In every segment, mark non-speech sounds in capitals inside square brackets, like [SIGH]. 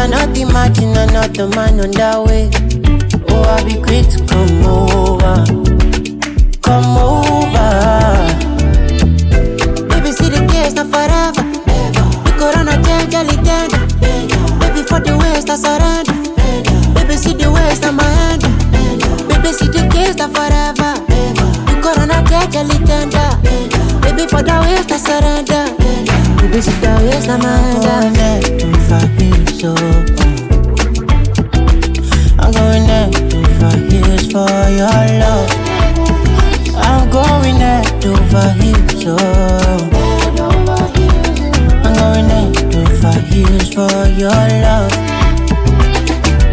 Cannot imagine another man on that way. Oh, I'll be quick to come over. Come over. Baby, see the case, not forever. The corona change, jolly tender. Baby, for the waste, I surrender. Baby, see the waste, on my hand. Baby, see the case, not forever. The corona change, jolly tender. Baby, for the waste, I surrender. I'm going there heels for your love. I'm going there so. I'm going there heels for your love.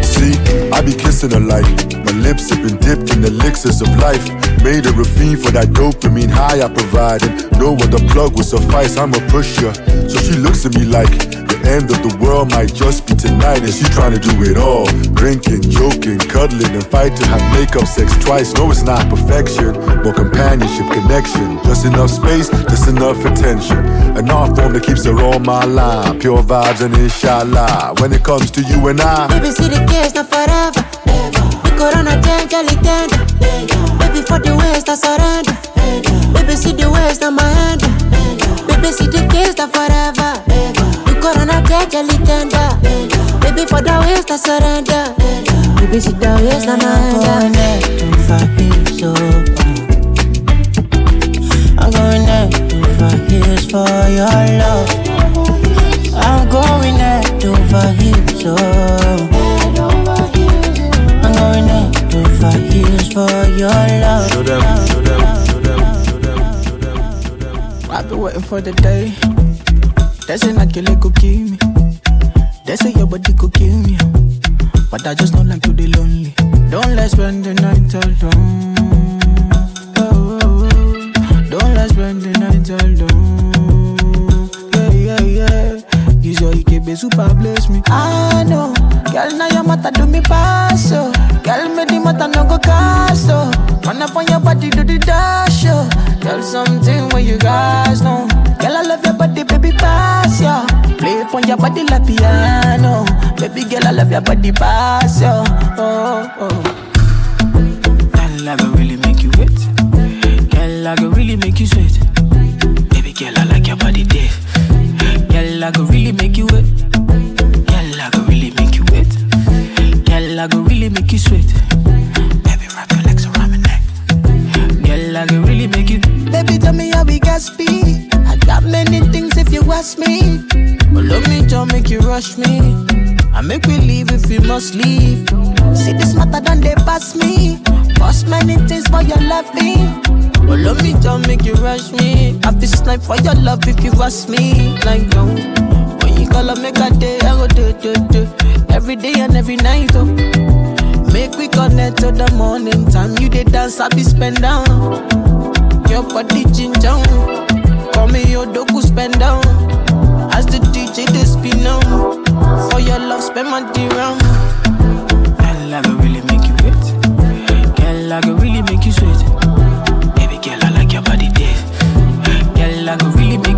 See, I be kissing her like my lips have been dipped in elixirs of life. Made her a fiend for that dopamine high I provided. No other plug would suffice, I'm a pusher. So she looks at me like the end of the world might just be tonight. And she trying to do it all. Drinking, joking, cuddling, and fighting. Have makeup sex twice. No, it's not perfection. but companionship, connection. Just enough space, just enough attention. An art form that keeps her on my line. Pure vibes and inshallah. When it comes to you and I. Baby, see the case, not forever. The corona change, jolly Baby, for the waste, I surrender. Baby, see the waste, on my hand. Baby, see the case, not forever. The corona change, jolly tender. Baby, for the waste, I surrender. Baby, see the waste, on my hand. I'm going there fight heels for your love. I'm going there fight heels, so. I'm going there fight heels for your love. Show them, show them, show them, show them, show them, show them. I've been waiting for the day. They say not kill it could kill me. They say your body could kill me. But I just don't like to be lonely. Don't let's spend the night alone. Oh, oh, oh. Don't let's spend the night alone. Use your IKB super bless me. I know. Girl, now your mata do me pass, oh. Girl, me the mata no go cast, oh. Man up on your body, do the dash, oh. Girl, something when you guys know. Girl, I love your body, baby, pass, yeah. Play it on your body like piano. Baby girl, I love your body, pass, yeah. Oh, oh. Girl, I go really make you wet. Girl, I go really make you sweat. Baby girl, I like your body, dip. Girl, I go really make you wet. Really make you sweat. Baby, wrap your legs around my neck. Girl, I go really make you. Baby, tell me how we got speed. I got many things if you ask me. But love me, don't make you rush me. I make we leave if you must leave. See this matter done they pass me. Bust many things for your loving. But love me, don't make you rush me. I feel snipe for your love if you ask me. Like no. When you call up, make a day, I go do do do. Every day and every night, oh. Make we connect to the morning time. You did dance, I be spend down. Your body ginger. Call me your doku spend down. As the DJ they spin on. For your love, spend my dirham. Girl, I go really make you wet. Girl, I go really make you sweat. Baby girl, I like your body dip. Girl, I go really make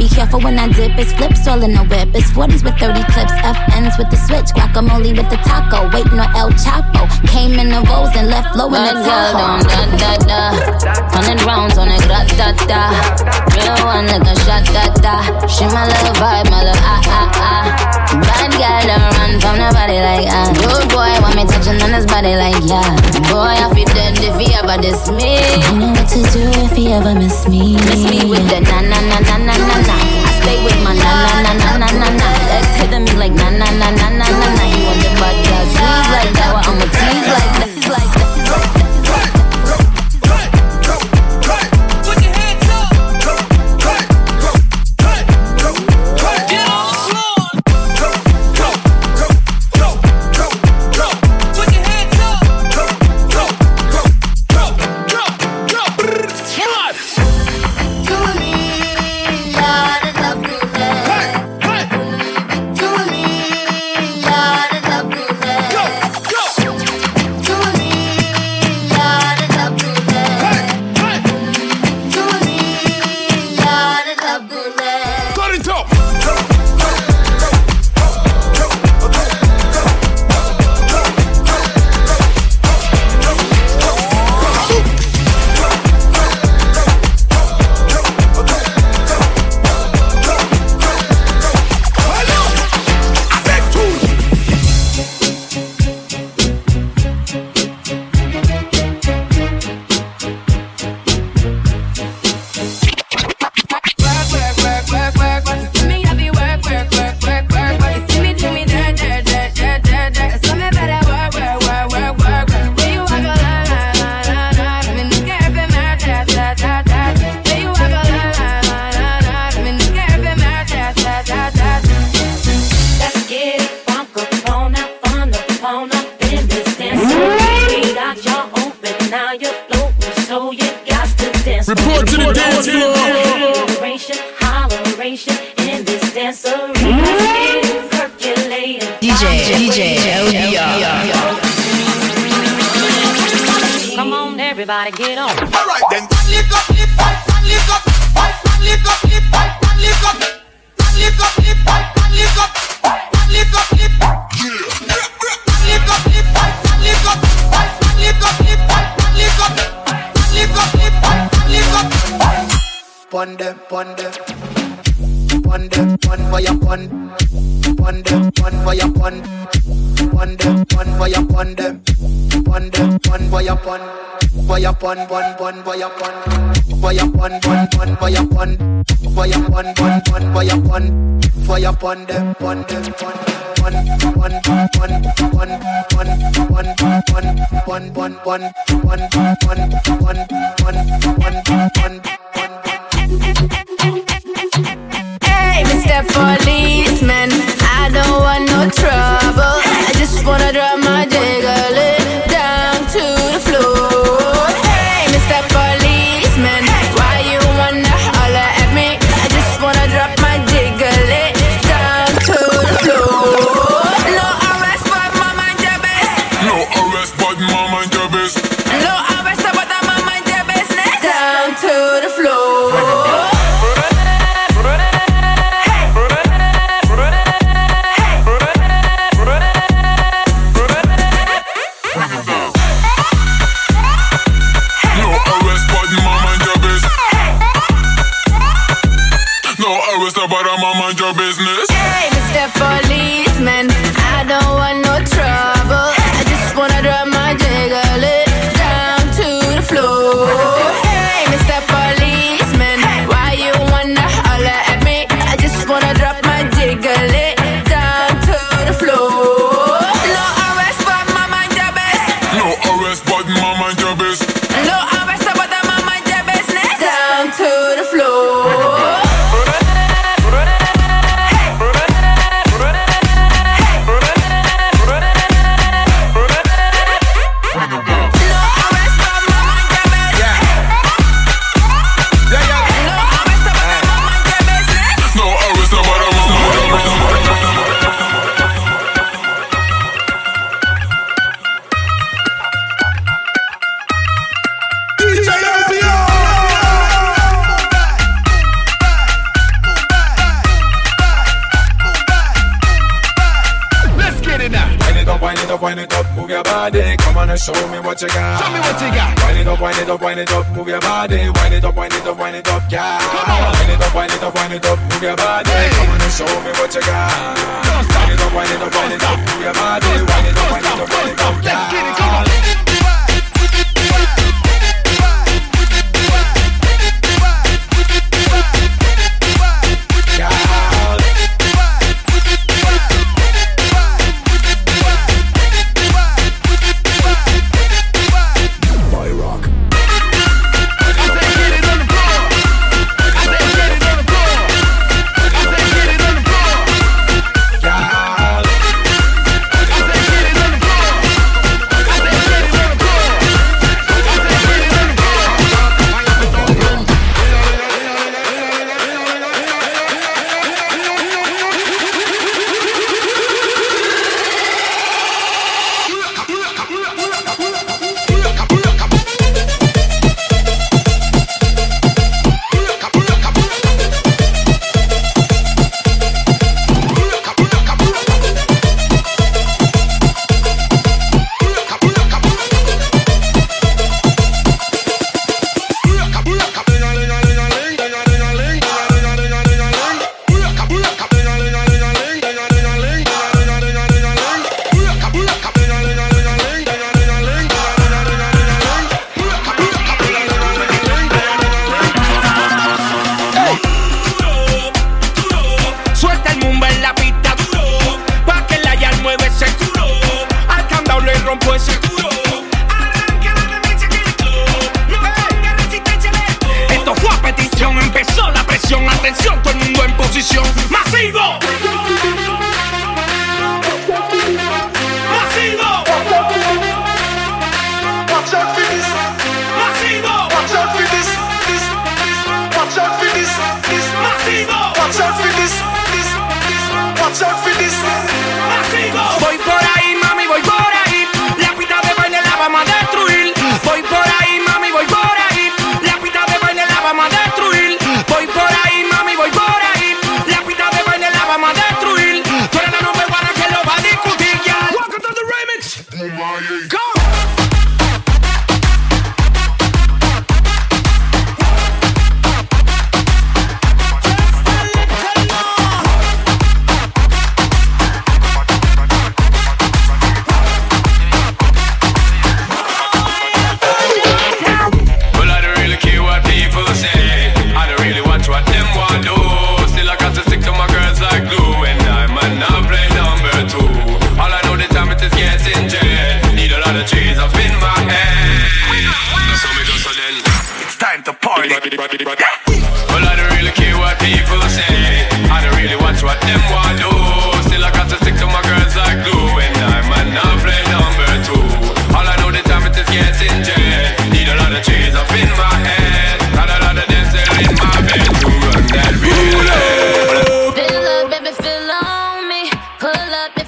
Be careful when I dip. It's flips all in the whip. It's 40s with 30 clips. FNs with the switch. Guacamole with the taco. Waiting on El Chapo. Came in the rolls and left low in the Tahoe. Da, da, da. Hundred rounds on it. Gra, da, da. Real one like a shot, da, da. She my little vibe, my little ah, ah, ah. Bad girl don't run from nobody like ah. Good boy want me touching on his body like yeah. Boy, I feel dead if he ever diss me. I know what to do if he ever miss me. Miss me with the na na na na na na na. I stay with my na na na na na na na. Ex hitting me like na na na na na na na. You want the bad girl tease like that? Well, I'ma tease like that. For your pon. For your pon, pon, pon for your pon. For your pon, pon, pon for your pon. For your pon them, pon them, pon. Pon, pon, pon, pon, pon, pon, pon, pon, pon, pon, pon, pon, pon, pon, pon, pon, pon. Hey, Mr. Policeman, I don't want no trouble. I just wanna drop my Up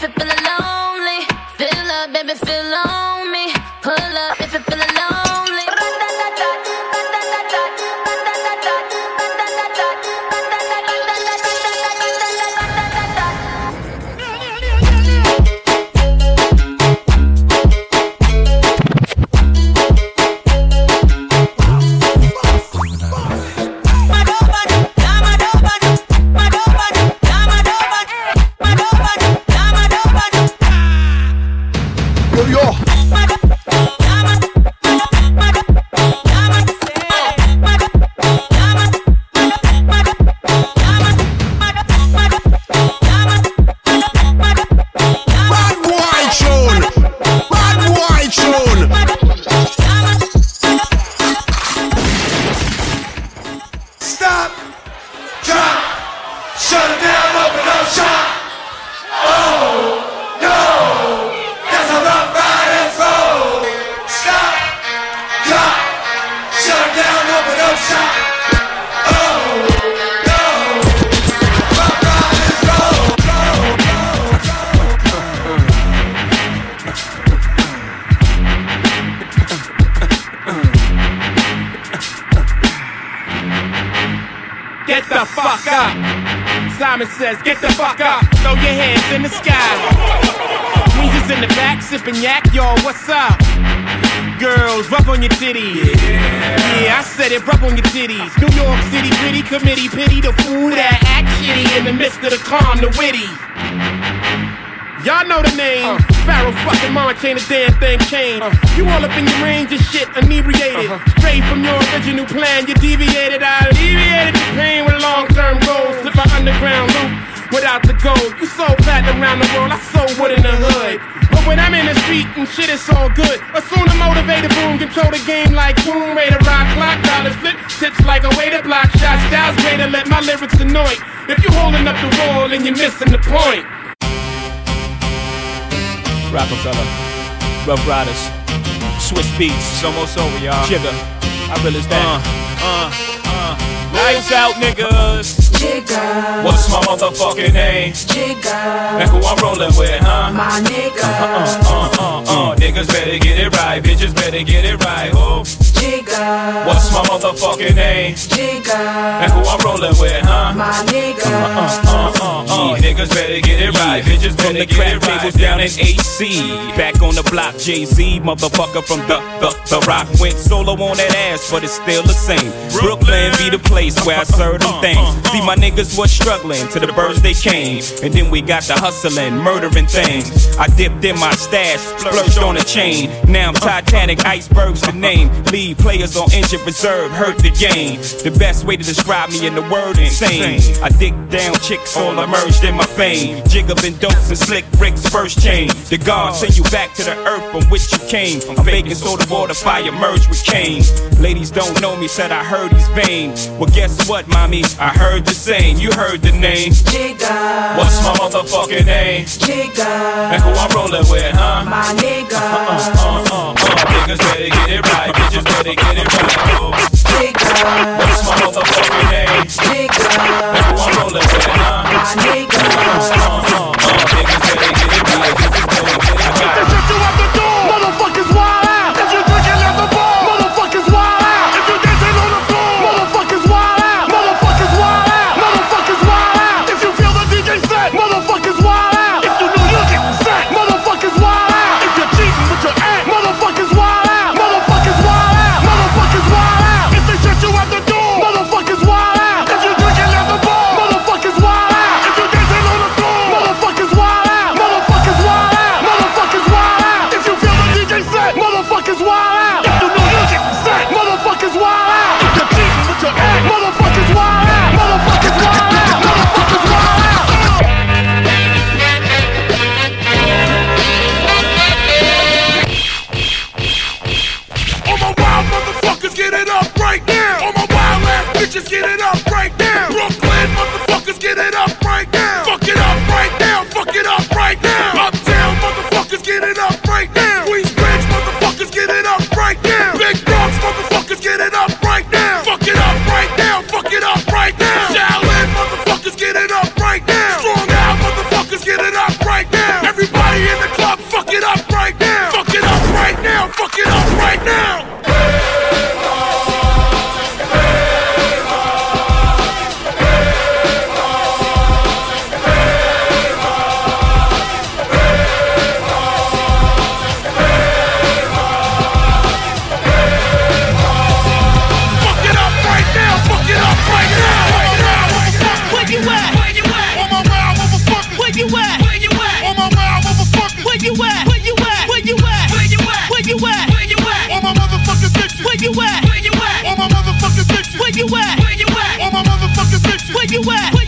plan, you deviated. I alleviated the pain with long term goals. Slip an underground loop without the gold. You so platinum around the world, I so wood in the hood. But when I'm in the street and shit, it's all good. Assume the motivated boom, control the game like Tomb Raider, rock clock, dollars flip, tips like a way to block shots. Styles to let my lyrics annoy. If you holding up the wall and you're missing the point. Rockefeller, Ruff Ryders, Swizz Beatz, it's almost over, y'all. Jigga, I real as that. Uh, uh, uh. Lights out, niggas. Jigga. What's my motherfucking name? Jigga. And who I'm rolling with, huh? My nigga. Uh, uh, uh, uh. Niggas better get it right, bitches better get it right. Oh. Jigga. What's my motherfucking name? Jigga. And who I'm rolling with, huh? My nigga. Uh, uh, uh, uh. Niggas better get it right, bitches From better the get crap it right. tables down in AC. Back on the block, Jay Z, motherfucker from the, the, the rock. Went solo on that ass, but it's still the same. Brooklyn be the place where I serve them things. See, my niggas was struggling to the birds they came. And then we got the hustling, murdering things. I dipped in my stash, splurged on a chain. Now I'm Titanic, icebergs the name. Players on injured reserve, hurt the game. The best way to describe me in the word insane. I dig down chicks all emerged in my fame. Jig up in dopes and slick bricks, first chain. The gods send you back to the earth from which you came. I'm baking soda water, fire merge with cane. Ladies don't know me, said I heard he's vain. Well, guess what, mommy? I heard the same. You heard the name. Jigga. What's my motherfucking name? Jigga. And who I'm rolling with, huh? My nigga. Uh, uh, uh, uh. Niggas better get it right, bitches better get it right. Jigga. What's my motherfucking name? And who I'm rolling with, huh? My nigga. Uh, uh, uh, uh. Niggas better get it right, you at?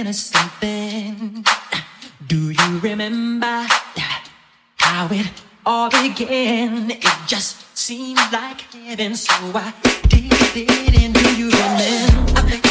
in a something. Do you remember how it all began? It just seemed like heaven, so I did it. And do you remember?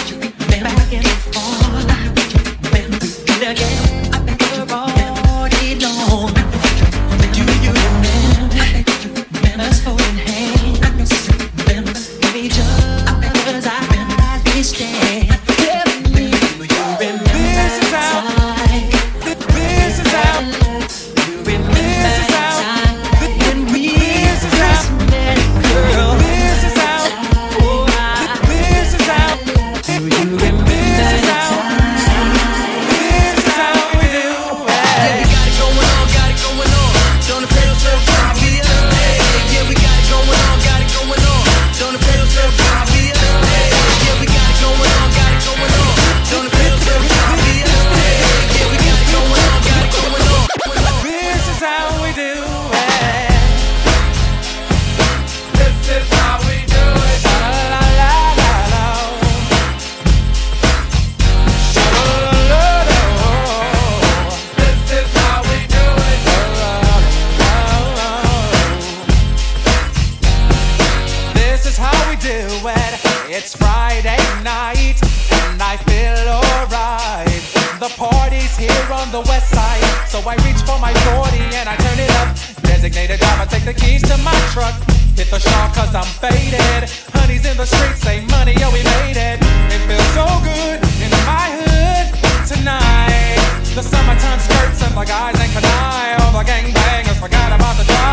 The guys ain't canine. All the gangbangers forgot about the drive-by.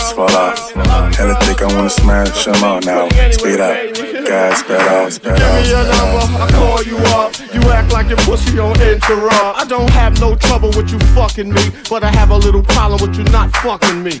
Make fall off. Hella thick, I wanna smash them all now. Speed up, gas, pedal, Give me your number, I call you up. You act like your pussy on interrupt. I don't have no trouble with you fucking me, but I have a little problem with you not fucking me.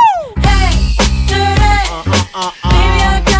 Uh, uh, uh, Baby, I got your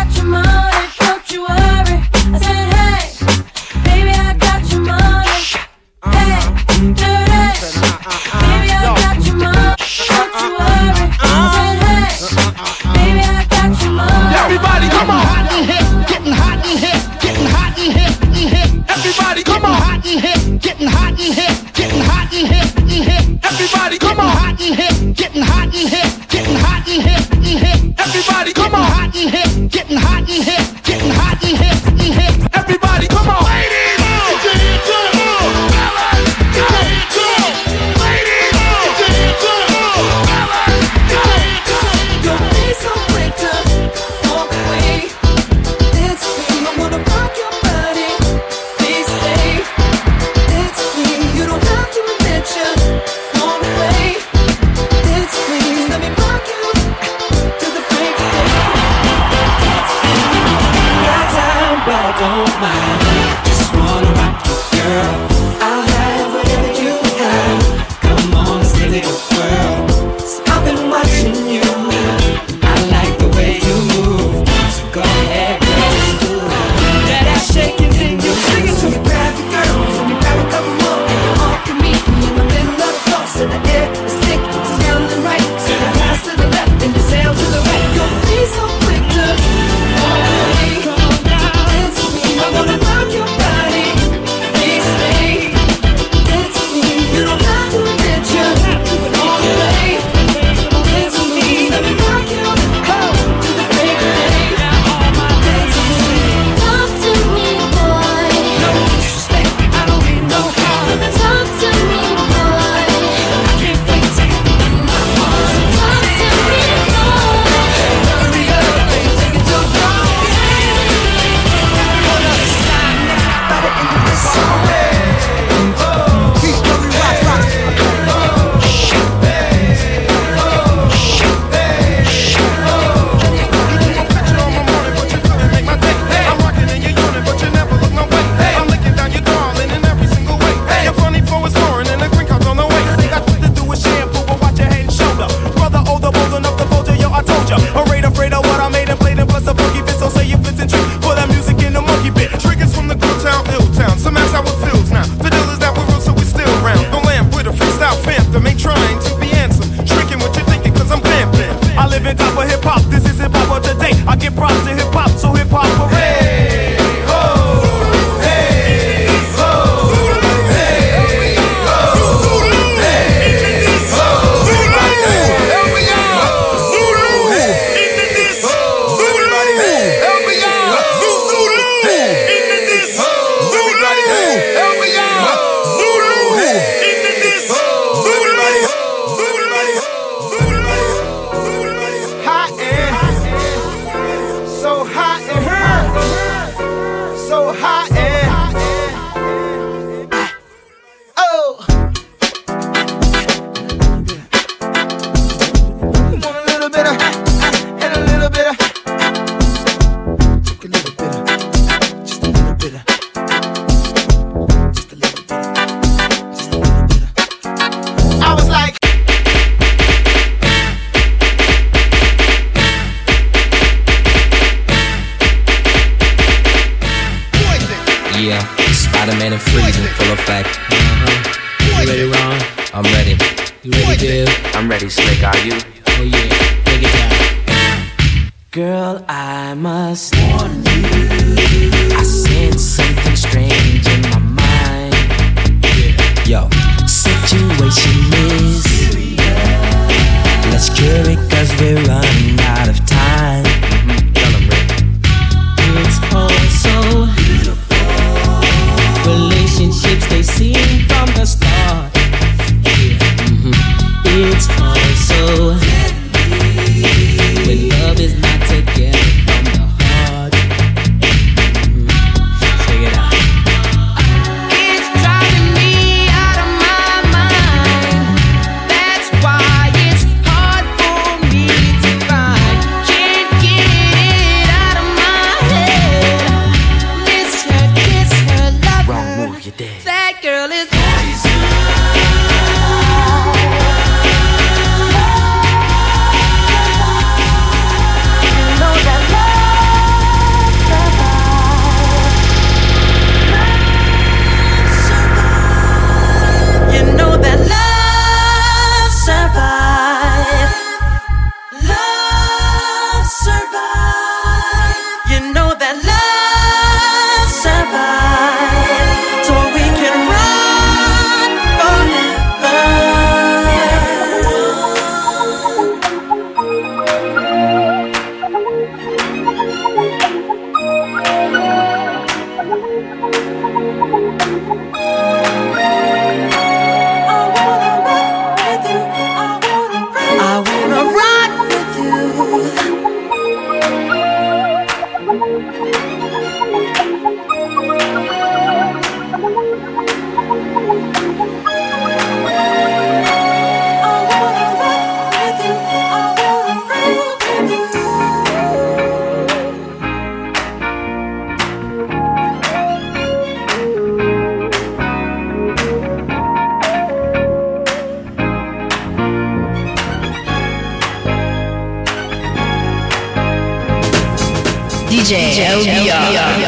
DJ LBR.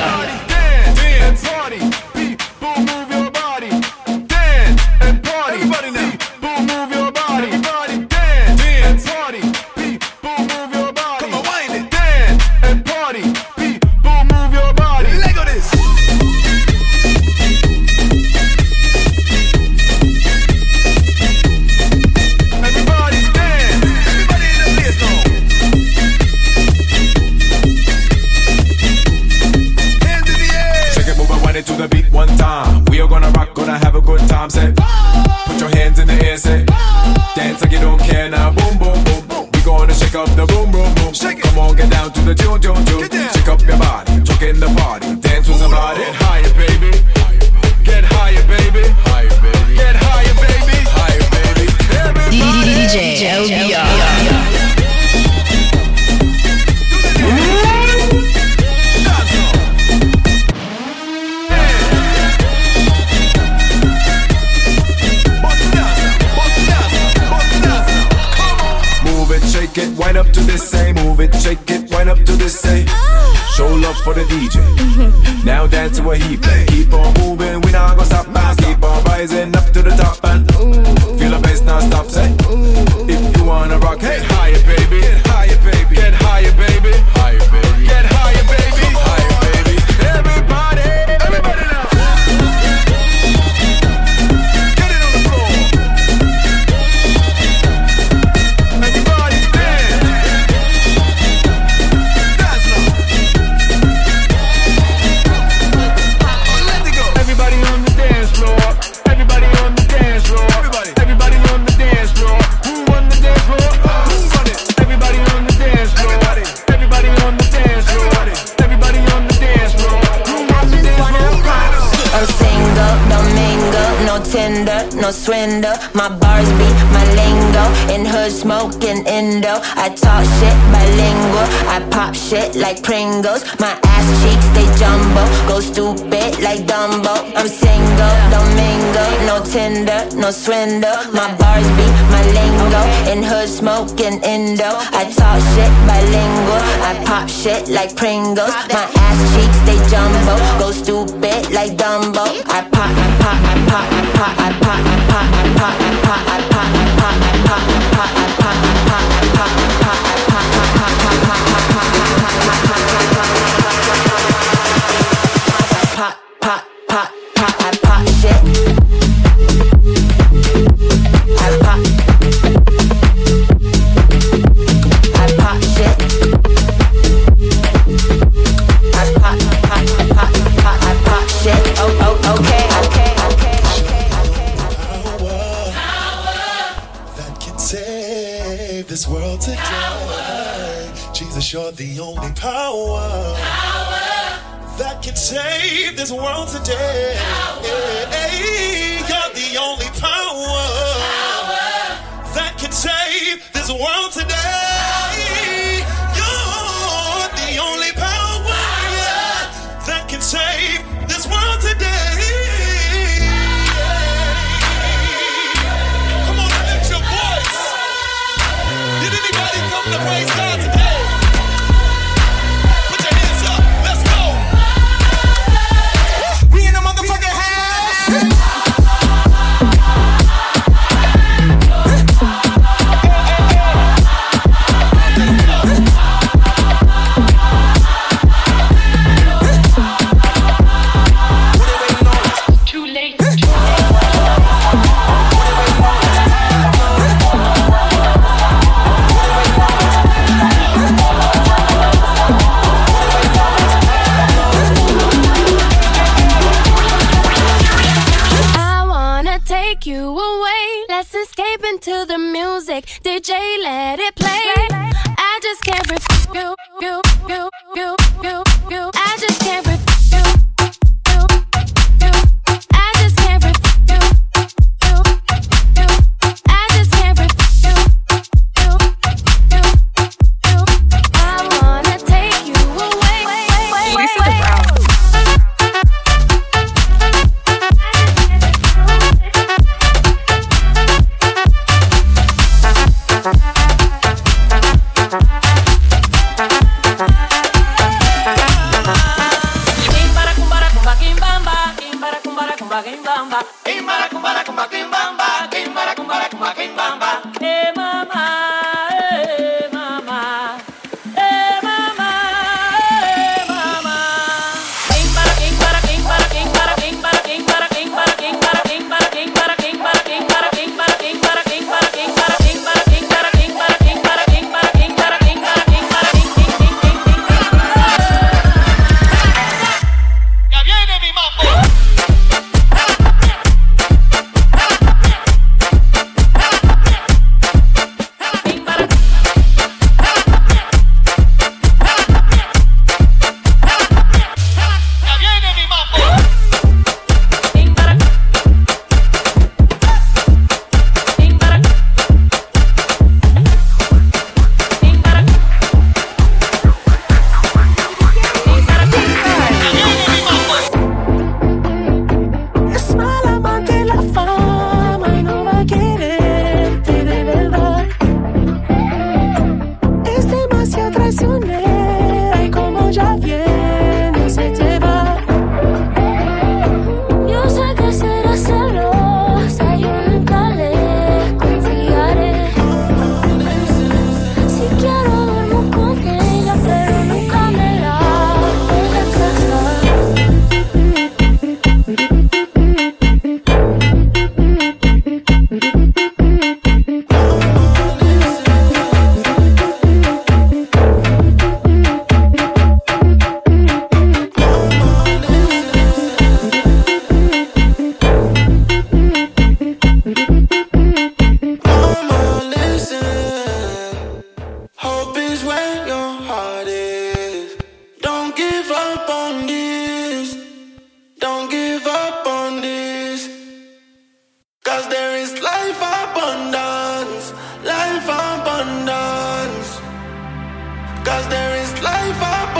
My ass cheeks they jumbo. Go stupid like Dumbo. I'm single, don't mingle. No Tinder, no swindle. My bars be my lingo. In hood smoking Indo. I talk shit bilingual. I pop shit like Pringles. My ass cheeks they jumbo. Go stupid like Dumbo. I pop, I pop, I pop, I pop, I pop, I pop, I pop, I pop, I pop, I pop, I pop, I pop, I pop, I pop, I pop, I pop, I pop, you're the only power, that can save this world today. You're the only power, that can save this world today.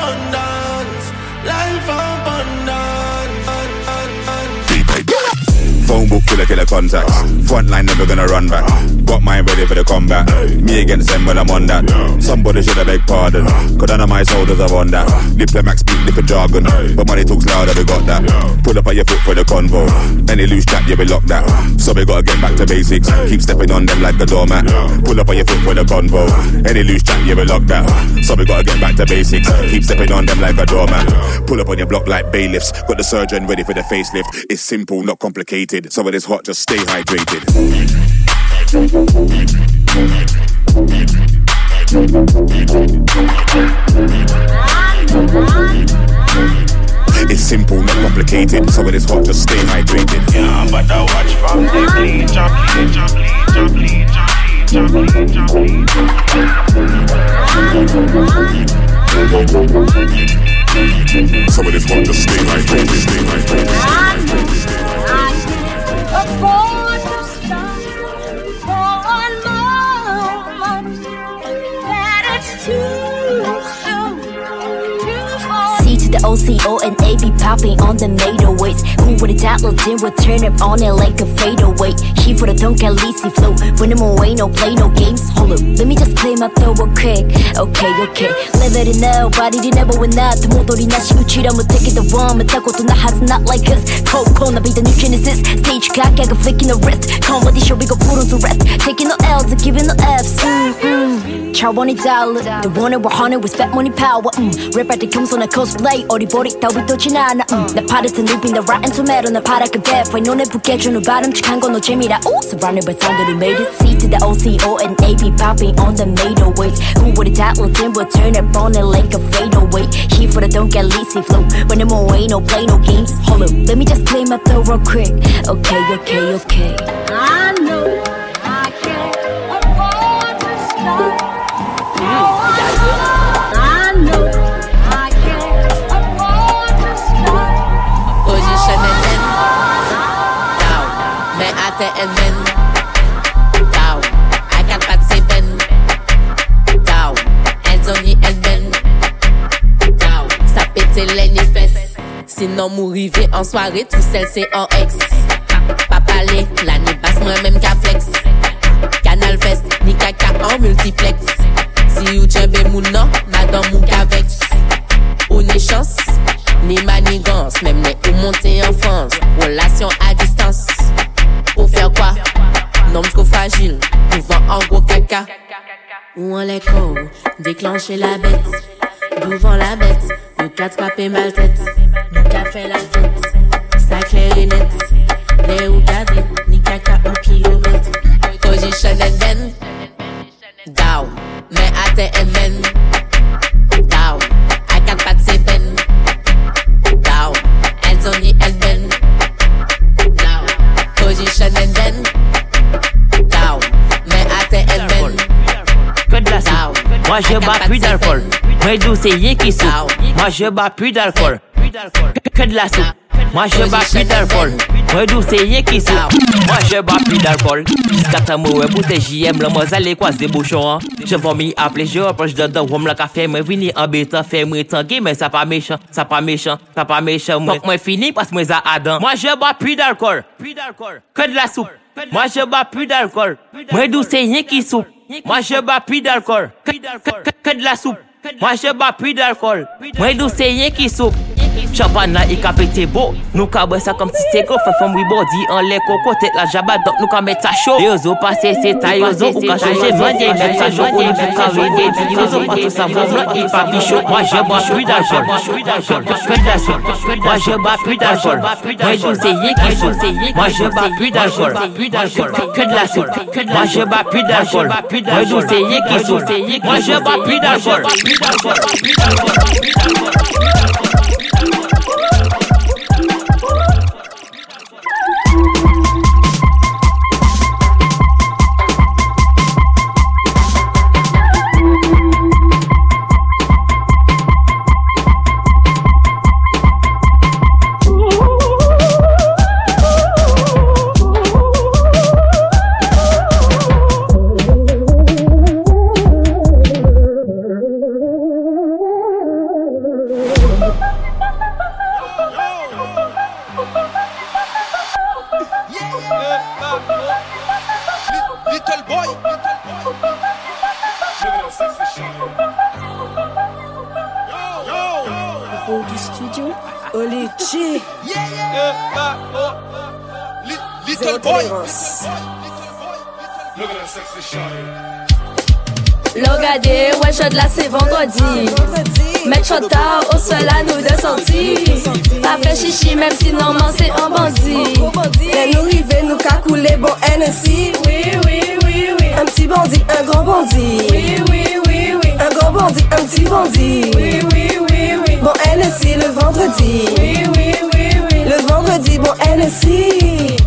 abundance, life abundance. Phone book killer, killer contacts. Front line never gonna run back. Got mine ready for the combat. Me against them when I'm on that. Somebody should have beg pardon. Cause none of my soldiers are on that. Diplomats speak different jargon. But money talks louder, we got that. Pull up on your foot for the convo. Any loose chat, yeah, we lock that. So we gotta get back to basics. Keep stepping on them like a doormat. Pull up on your foot for the convo. Any loose chat, yeah, we lock that. So we gotta get back to basics. Keep stepping on them like a doormat. Pull up on your block like bailiffs. Got the surgeon ready for the facelift. It's simple, not complicated. So when it is hot, just stay hydrated. It's simple, not complicated. So it is hot, just stay hydrated. Yeah, but I watch from the clean, clean, clean, So it is hot, just stay hydrated, stay hydrated, stay hydrated. OCO and A be popping on the NATO weights. Who would've thought Lil Jim would turn up on it like a fadeaway? He for the Don Calisi flow. When I'm away, no play, no games. Hold up, let me just play my throw real quick. Okay, okay. Live it now, body the never win out. The i'ma take it the one. But that the house not like us. Cold, cold, be the new genesis. Stage cock, I got flicking the wrist. this show, we go put on to rest. Taking no L's, giving no F's. Mm-mm. Try one dollar. The one that we're hunting with fat money power. Mm. Rap at the comes on a cosplay. Or 어리버리 따위 떠진 않아 음. 나 파릇한 눕인 the rotten tomato 나 파랗게 대파 눈에 붓게 주는 바람직한 건너 재미라 오 Surrounded by sound that we made it C to the OCO and AB popping on the made ways Who would've thought Latin would turn up on it like a fadeaway Here for the don't get lazy flow When I'm away no play no games Hold up, let me just clear my throat real quick Okay, okay, okay then down. I can't participer down. Anthony and Ben down. Ça pète les fesses. Sinon, mourivé en soirée, tout seul c'est en ex. Pas parler, la ni passe moi-même qu'à flex. Canal Fest, ni caca en multiplex. Si ou tchembe moun nan, madame mou qu'avex. Ou ni chance, ni manigance, même les ou monter en France. Relation à distance. Pour faire quoi? Non, trop fragile, mouvant en gros caca. Ou en l'écho, déclencher la bête. Devant la bête, nous quatre frappés mal tête. Nous qu'a fait la tête, ça clair et net. Les ou gardés, ni caca en kilomètre. Position and then down. Mais attends Moi je bats plus d'alcool. Moi d'où qui soupe. Moi je bats plus d'alcool. Que- de la soupe. Moi je bats plus d'alcool. Moi d'où qui soupe. Moi je bats plus d'alcool. Jusqu'à mouille bouteille JM, le moi allez croiser bouchon. Je vomis appeler, je reproche de dans rhum la café, moi vini embêtant, fait moi tanguer, mais ça pas méchant, ça pas méchant, ça pas méchant. Moi, moi fini parce que moi ça Adam. Moi je bois plus d'alcool. Que de la soupe. Moi je bois plus d'alcool. Moi d'où qui soupe. Moi je bats plus d'alcool, que, que, que, que de la soupe. Moi je bats plus d'alcool. Moi d'où c'est qui soupe. Chaban la i ka pete bo Nou ka bwe sa kom ti sego Fè fèm wibodi an le koko Tet la jaba donk nou ka met sa show Yo zo pase se ta yo zo Ou ka chanje mande Met sa show ou nou pou ka rede Di yo zo pa tout sa vran blan I pa bi show Mwa je ba pui da jol Mwa je ba pui da jol Mwen jou se ye ki sol Mwa je ba pui da jol Que de la sol Mwa je ba pui da jol Mwen jou se ye ki sol Mwa je ba pui da jol Mwa je ba pui da jol vendredi. Mettre shot tard au sol à nous de sortir. Pas fait chichi, même si normalement c'est un bandit. Et nous river, nous qu'a coulé bon NSI. Oui, oui, oui, oui. Un petit bandit, un grand bandit. Oui, oui, oui, oui. Un grand bandit, un petit bandit. Oui, oui, oui, oui. Bon NSI le vendredi. Oui, oui, oui, oui. Le vendredi, bon NSI.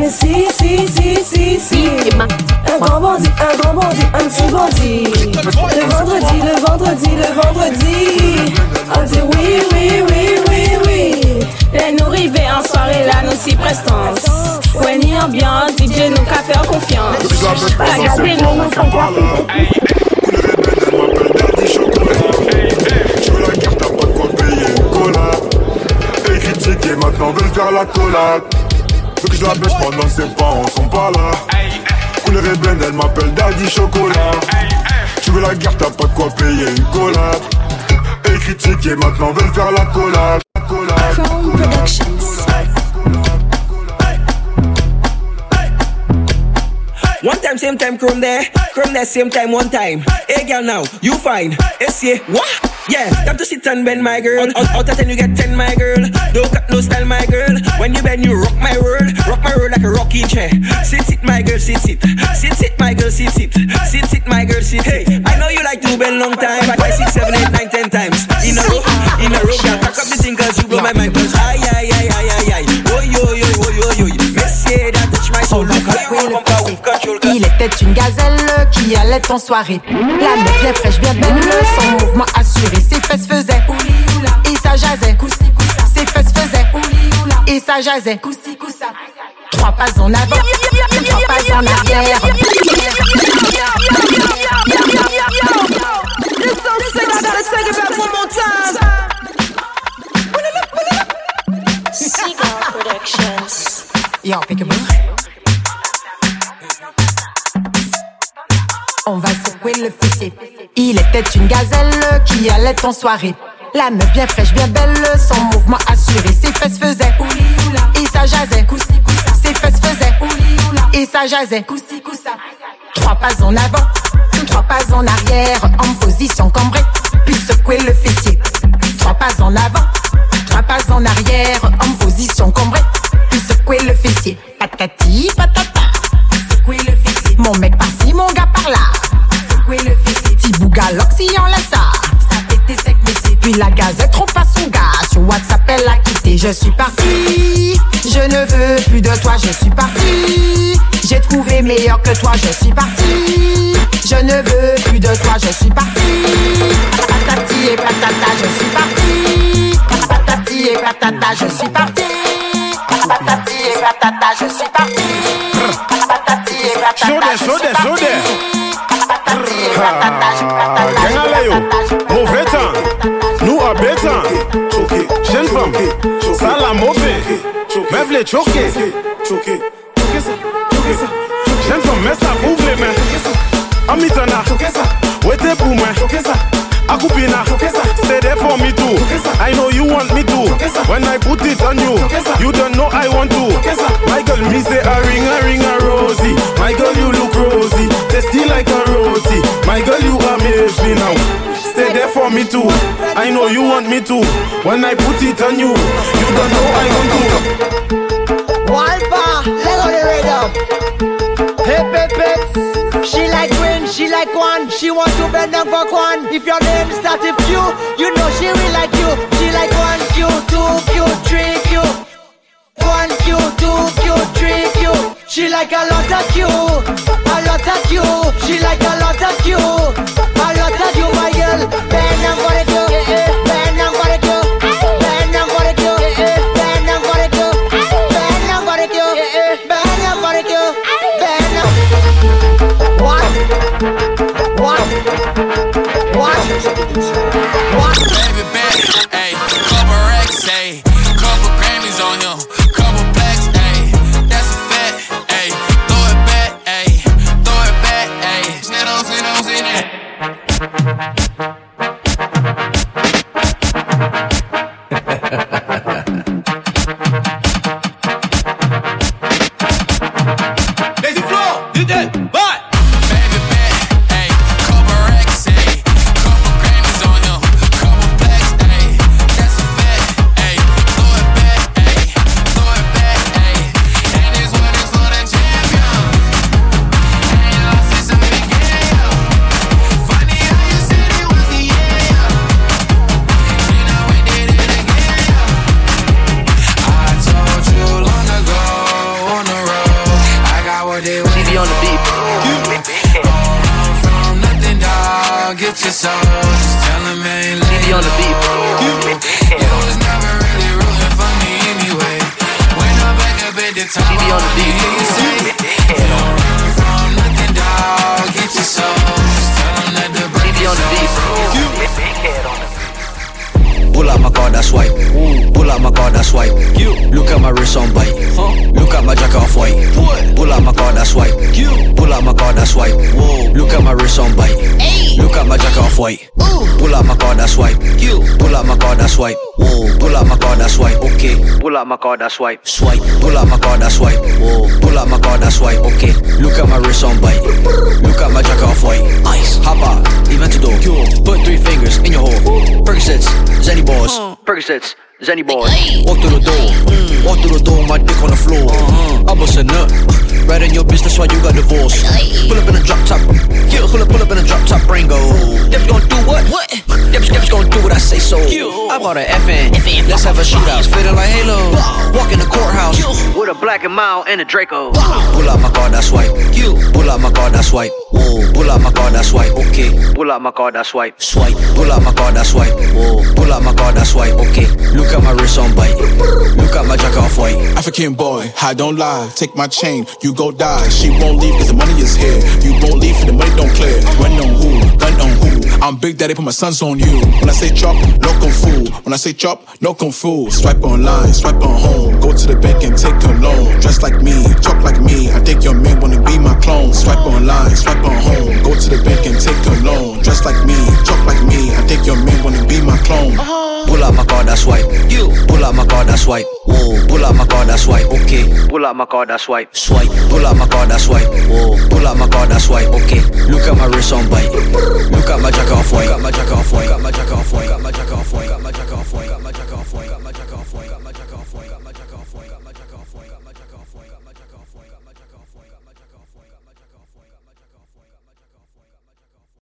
NSI, si, si, si, si. Un grand bandit, un grand bandit, un petit bandit. Le vendredi, le vendredi, le vendredi. On dit oui, oui, oui, oui, oui. Et nous river en soirée là, nous si prestance. Ouais, ni ambiance, DJ nous qu'a faire confiance. Gâterie, nous nous sommes pas Tu veux la guerre, t'as pas de quoi payer une collab. Et critiquer maintenant veulent faire la collab. Veux que je la baisse pendant que ses parents sont pas là. Couleur ébène, elle m'appelle Daddy Chocolat. Tu veux la guerre, t'as pas de quoi payer une collab. Et critiquer maintenant veulent faire la collab. One time, same time, chrome there. Chrome there, same time, one time. Hey, girl, now, you fine. Yeah, what? Yeah, time to sit and bend, my girl. Out, out of ten, you get ten, my girl. Don't cut no style, my girl. When you bend, you rock my world. Rock my world like a rocking chair. Sit, sit, my girl, sit, sit. Sit, sit, my girl, sit, sit. Sit, sit, my girl, sit, sit. I know you like to bend long time. Five, six, seven, eight, nine, ten times. In a row, in a row, girl. Pack up the thing, cause you blow my mind. Cause aye, aye, aye, aye, aye, aye. Oh, yo, yo, yo, yo, yo. Messieurs, that touch my soul. Look how Il était une gazelle qui allait en soirée. La meuf bien fraîche, bien belle, son mouvement assuré. Ses fesses faisaient et ça jasait. Ses fesses faisaient et ça jasait. Trois pas en avant, trois pas en arrière. Seagull Productions. Yo, pick On va secouer le fessier. Il était une gazelle qui allait en soirée. La meuf bien fraîche, bien belle, son mouvement assuré. Ses fesses faisaient et ça jasait. Ses fesses faisaient et ça jasait. Trois pas en avant, trois pas en arrière, en position cambrée, puis secouer le fessier. Trois pas en avant, trois pas en arrière, en position cambrée, puis secouer le fessier. Patati, patata, secouer le fessier. Mon mec bouga l'oxy en la ça, ça pétait sec mais c'est Puis la gazette trompe pas son gars, sur WhatsApp elle a quitté. Je suis parti, je ne veux plus de toi, je suis parti. J'ai trouvé meilleur que toi, je suis parti. Je ne veux plus de toi, je suis parti. Patati et patata, je suis parti. Patati et patata, je suis parti. Patati et patata, je suis parti. Patati et patata. Show there, show there, show there. Ah, Gangala yo, mauvais temps, nous béton. Jeune femme, ça la mauvais. Meuf les choquer. Jeune femme, mets ça ouvre les mains. Amitana, ouais t'es pour. Akupina, stay there for me too. I know you want me to. When I put it on you, you don't know I want to. My girl, me say a ring, a ring, a rosy. My girl, you look rosy, tasty like a roti. My girl, you amaze me now. Stay there for me too. I know you want me to. When I put it on you, you don't know I want to. Walpa, let go the rhythm. Hip hip hip. She like win, she like one. She want to bend down for one. If your name start with Q, you know she will like you. She like one Q, two Q, three Q. One Q, two Q, three Q. She like a lot of Q, a lot of Q. She like a lot of Q, a lot of Q, my girl. For the Q, bend down for the Q, eh, eh. bend down for the Q, bend down for the Q, eh, bend down for the Q, bend down. What? What? What? What? Baby, baby, ayy, couple racks, ayy, my jacket off white. Pull out my card, that's white. Pull out my card, that's white. Look at my wrist on bite. Look at my jacket off white. Pull out my card, that's white. Pull out my card, that's white. Pull out my card, that's white. Okay. Pull out my card, that's white. Swipe. Pull out my card, that's white. Pull out my card, that's white. Okay. Look at my wrist on bite. Look at my jacket off white. Ice. Hop out. Event to door. Put three fingers in your hole. Percocets. Zenny balls. Percocets. Zenny balls. Walk through the door. Mm. Walk through the door. My dick on the floor. I bust a nut. Right in your business while you got divorced. Pull up in a drop top. Yeah, pull up, pull up in a drop top. Brain go. Deb's gonna do what? What? Deb's, Deb's gonna do what I say so. I bought an FN. FN. Let's have a shootout. Feeling like Halo. Walk in the courthouse with a black and mild and a Draco. Pull out my card, that's white. You Pull out my card, that's white. Whoa, Pull out my card, that's white. Okay. Pull out my card, that's white. Swipe. Pull out my card, that's white. Pull out my card, that's white. Okay. Look at my wrist on bite. [LAUGHS] Look at my jacket off white. African boy, I don't lie. Take my chain, you go die. She won't leave cause the money is here. You won't leave for the money don't clear. When on who, on who. I'm Big Daddy, put my sons on you. When I say chop, no kung fu. When I say chop, no kung fu. Swipe online, swipe on home. Go to the bank and take a loan. Dress like me, talk like me. I think your man wanna be my clone. Swipe online, swipe on home. Go to the bank and take a loan. Dress like me, talk like me. I think your man wanna be my clone. Uh-huh. Pull out my card, that's swipe. You Pull out my card, that's swipe. Whoa, Pull out my card, that's white. Okay. Pull out my card, that's white. Swipe. Pull out my card, that's white. Pull out my card, that's white. Okay. Look at my wrist on bite. Look at my jacket off white. Got my jacket off white. Got my jacket off white. Got my jacket off white. Got my jacket off white.